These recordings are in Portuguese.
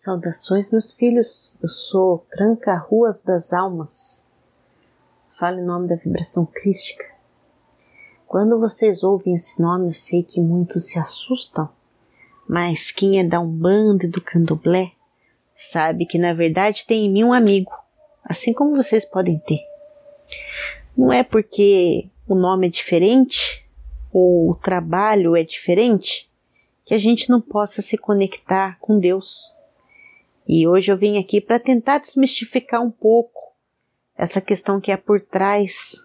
Saudações, meus filhos. Eu sou Tranca-Ruas das Almas. Fala em nome da vibração crística. Quando vocês ouvem esse nome, eu sei que muitos se assustam, mas quem é da Umbanda e do Candomblé sabe que na verdade tem em mim um amigo, assim como vocês podem ter. Não é porque o nome é diferente ou o trabalho é diferente que a gente não possa se conectar com Deus e hoje eu vim aqui para tentar desmistificar um pouco essa questão que é por trás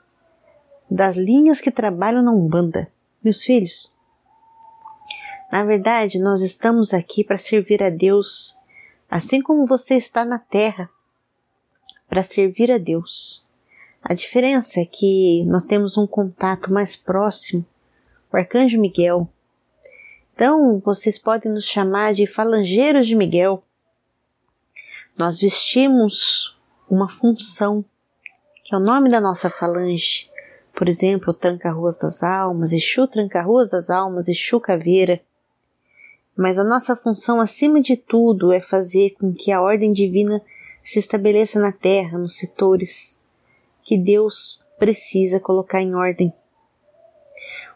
das linhas que trabalham na Umbanda. Meus filhos, na verdade, nós estamos aqui para servir a Deus, assim como você está na Terra, para servir a Deus. A diferença é que nós temos um contato mais próximo, o Arcanjo Miguel. Então, vocês podem nos chamar de falangeiros de Miguel, nós vestimos uma função, que é o nome da nossa falange. Por exemplo, Tranca-Ruas das Almas, Exu Tranca-Ruas das Almas, Exu Caveira. Mas a nossa função, acima de tudo, é fazer com que a ordem divina se estabeleça na Terra, nos setores que Deus precisa colocar em ordem.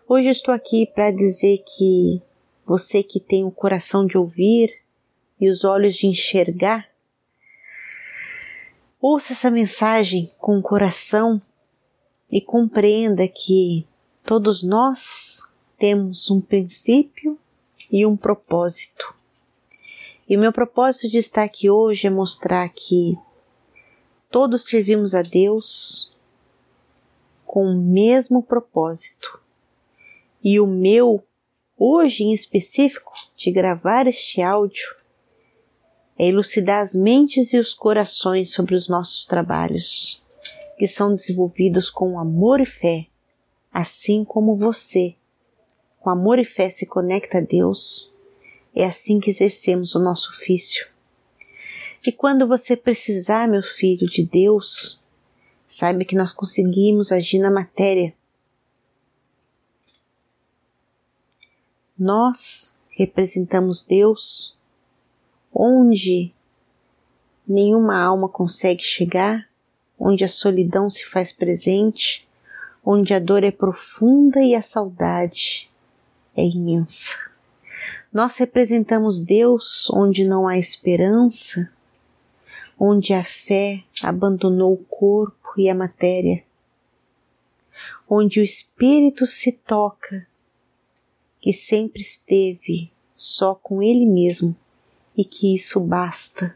Hoje estou aqui para dizer que você que tem o coração de ouvir e os olhos de enxergar, Ouça essa mensagem com o coração e compreenda que todos nós temos um princípio e um propósito. E o meu propósito de estar aqui hoje é mostrar que todos servimos a Deus com o mesmo propósito. E o meu, hoje em específico, de gravar este áudio, é elucidar as mentes e os corações sobre os nossos trabalhos, que são desenvolvidos com amor e fé, assim como você, com amor e fé, se conecta a Deus. É assim que exercemos o nosso ofício. E quando você precisar, meu filho, de Deus, saiba que nós conseguimos agir na matéria. Nós representamos Deus onde nenhuma alma consegue chegar, onde a solidão se faz presente, onde a dor é profunda e a saudade é imensa. Nós representamos Deus onde não há esperança, onde a fé abandonou o corpo e a matéria, onde o espírito se toca, que sempre esteve só com ele mesmo e que isso basta.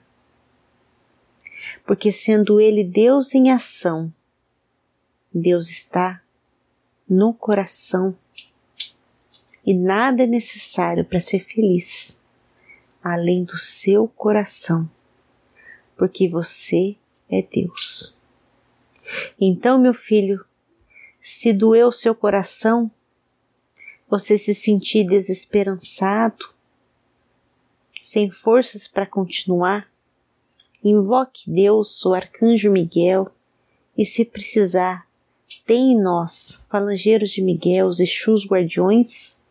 Porque sendo Ele Deus em ação, Deus está no coração e nada é necessário para ser feliz além do seu coração, porque você é Deus. Então, meu filho, se doeu seu coração, você se sentir desesperançado, sem forças para continuar, invoque Deus, o arcanjo Miguel, e se precisar, tem em nós, falangeiros de Miguel, os Exus guardiões,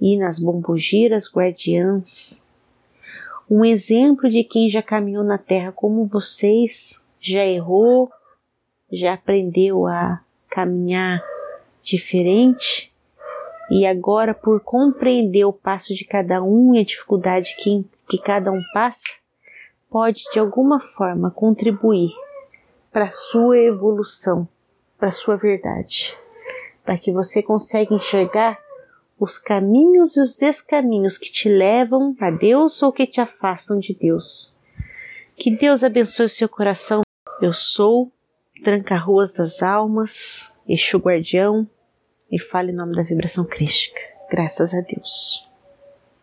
e nas bombogiras guardiãs, um exemplo de quem já caminhou na terra como vocês, já errou, já aprendeu a caminhar diferente, e agora, por compreender o passo de cada um e a dificuldade que, que cada um passa, pode de alguma forma contribuir para a sua evolução, para a sua verdade, para que você consiga enxergar os caminhos e os descaminhos que te levam a Deus ou que te afastam de Deus. Que Deus abençoe seu coração. Eu sou Tranca-Ruas das Almas, Exu Guardião, e fale em nome da vibração crística. Graças a Deus.